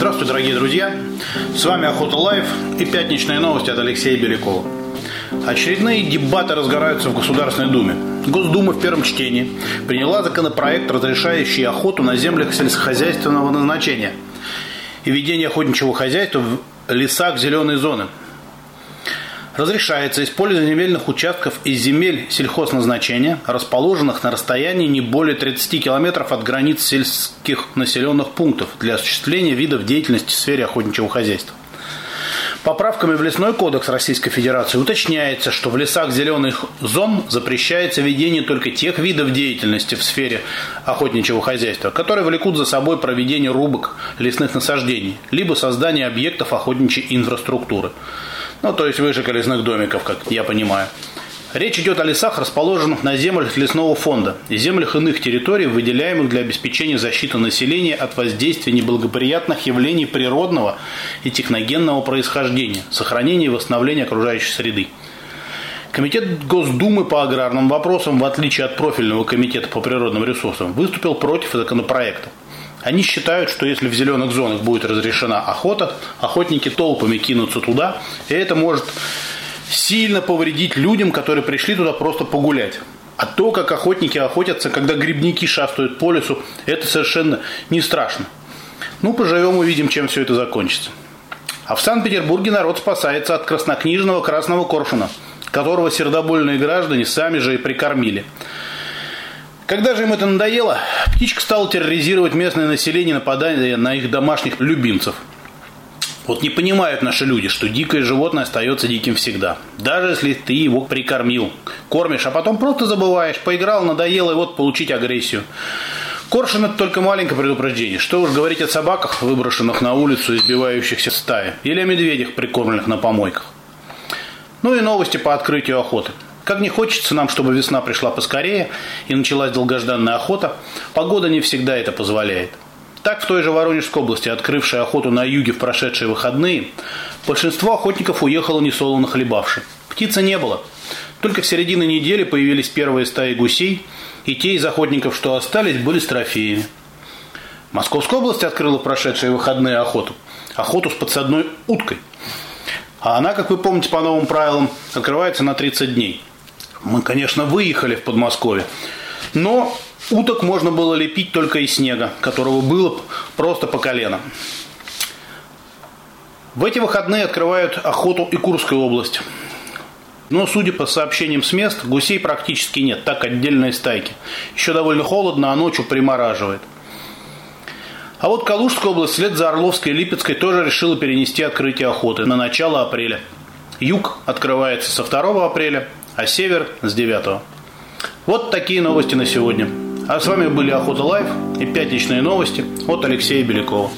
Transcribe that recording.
Здравствуйте, дорогие друзья! С вами Охота Лайв и пятничные новости от Алексея Белякова. Очередные дебаты разгораются в Государственной Думе. Госдума в первом чтении приняла законопроект, разрешающий охоту на землях сельскохозяйственного назначения и ведение охотничьего хозяйства в лесах зеленой зоны – Разрешается использование земельных участков из земель сельхозназначения, расположенных на расстоянии не более 30 километров от границ сельских населенных пунктов для осуществления видов деятельности в сфере охотничьего хозяйства. Поправками в Лесной кодекс Российской Федерации уточняется, что в лесах зеленых зон запрещается ведение только тех видов деятельности в сфере охотничьего хозяйства, которые влекут за собой проведение рубок лесных насаждений, либо создание объектов охотничьей инфраструктуры. Ну, то есть выше колесных домиков, как я понимаю. Речь идет о лесах, расположенных на землях лесного фонда и землях иных территорий, выделяемых для обеспечения защиты населения от воздействия неблагоприятных явлений природного и техногенного происхождения, сохранения и восстановления окружающей среды. Комитет Госдумы по аграрным вопросам, в отличие от профильного комитета по природным ресурсам, выступил против законопроекта. Они считают, что если в зеленых зонах будет разрешена охота, охотники толпами кинутся туда, и это может сильно повредить людям, которые пришли туда просто погулять. А то, как охотники охотятся, когда грибники шастают по лесу, это совершенно не страшно. Ну, поживем, увидим, чем все это закончится. А в Санкт-Петербурге народ спасается от краснокнижного красного коршуна, которого сердобольные граждане сами же и прикормили. Когда же им это надоело, птичка стала терроризировать местное население, нападая на их домашних любимцев. Вот не понимают наши люди, что дикое животное остается диким всегда. Даже если ты его прикормил, кормишь, а потом просто забываешь, поиграл, надоело, и вот получить агрессию. Коршун – это только маленькое предупреждение. Что уж говорить о собаках, выброшенных на улицу, избивающихся в стае, или о медведях, прикормленных на помойках. Ну и новости по открытию охоты – как не хочется нам, чтобы весна пришла поскорее и началась долгожданная охота, погода не всегда это позволяет. Так, в той же Воронежской области, открывшей охоту на юге в прошедшие выходные, большинство охотников уехало несолоно хлебавши. Птицы не было. Только в середине недели появились первые стаи гусей, и те из охотников, что остались, были с трофеями. Московская область открыла прошедшие выходные охоту. Охоту с подсадной уткой. А она, как вы помните, по новым правилам, открывается на 30 дней. Мы, конечно, выехали в Подмосковье, но уток можно было лепить только из снега, которого было просто по колено. В эти выходные открывают охоту и Курская область. Но, судя по сообщениям с мест, гусей практически нет, так отдельные стайки. Еще довольно холодно, а ночью примораживает. А вот Калужская область вслед за Орловской и Липецкой тоже решила перенести открытие охоты на начало апреля. Юг открывается со 2 апреля, а север с 9. Вот такие новости на сегодня. А с вами были Охота Лайв и пятничные новости от Алексея Белякова.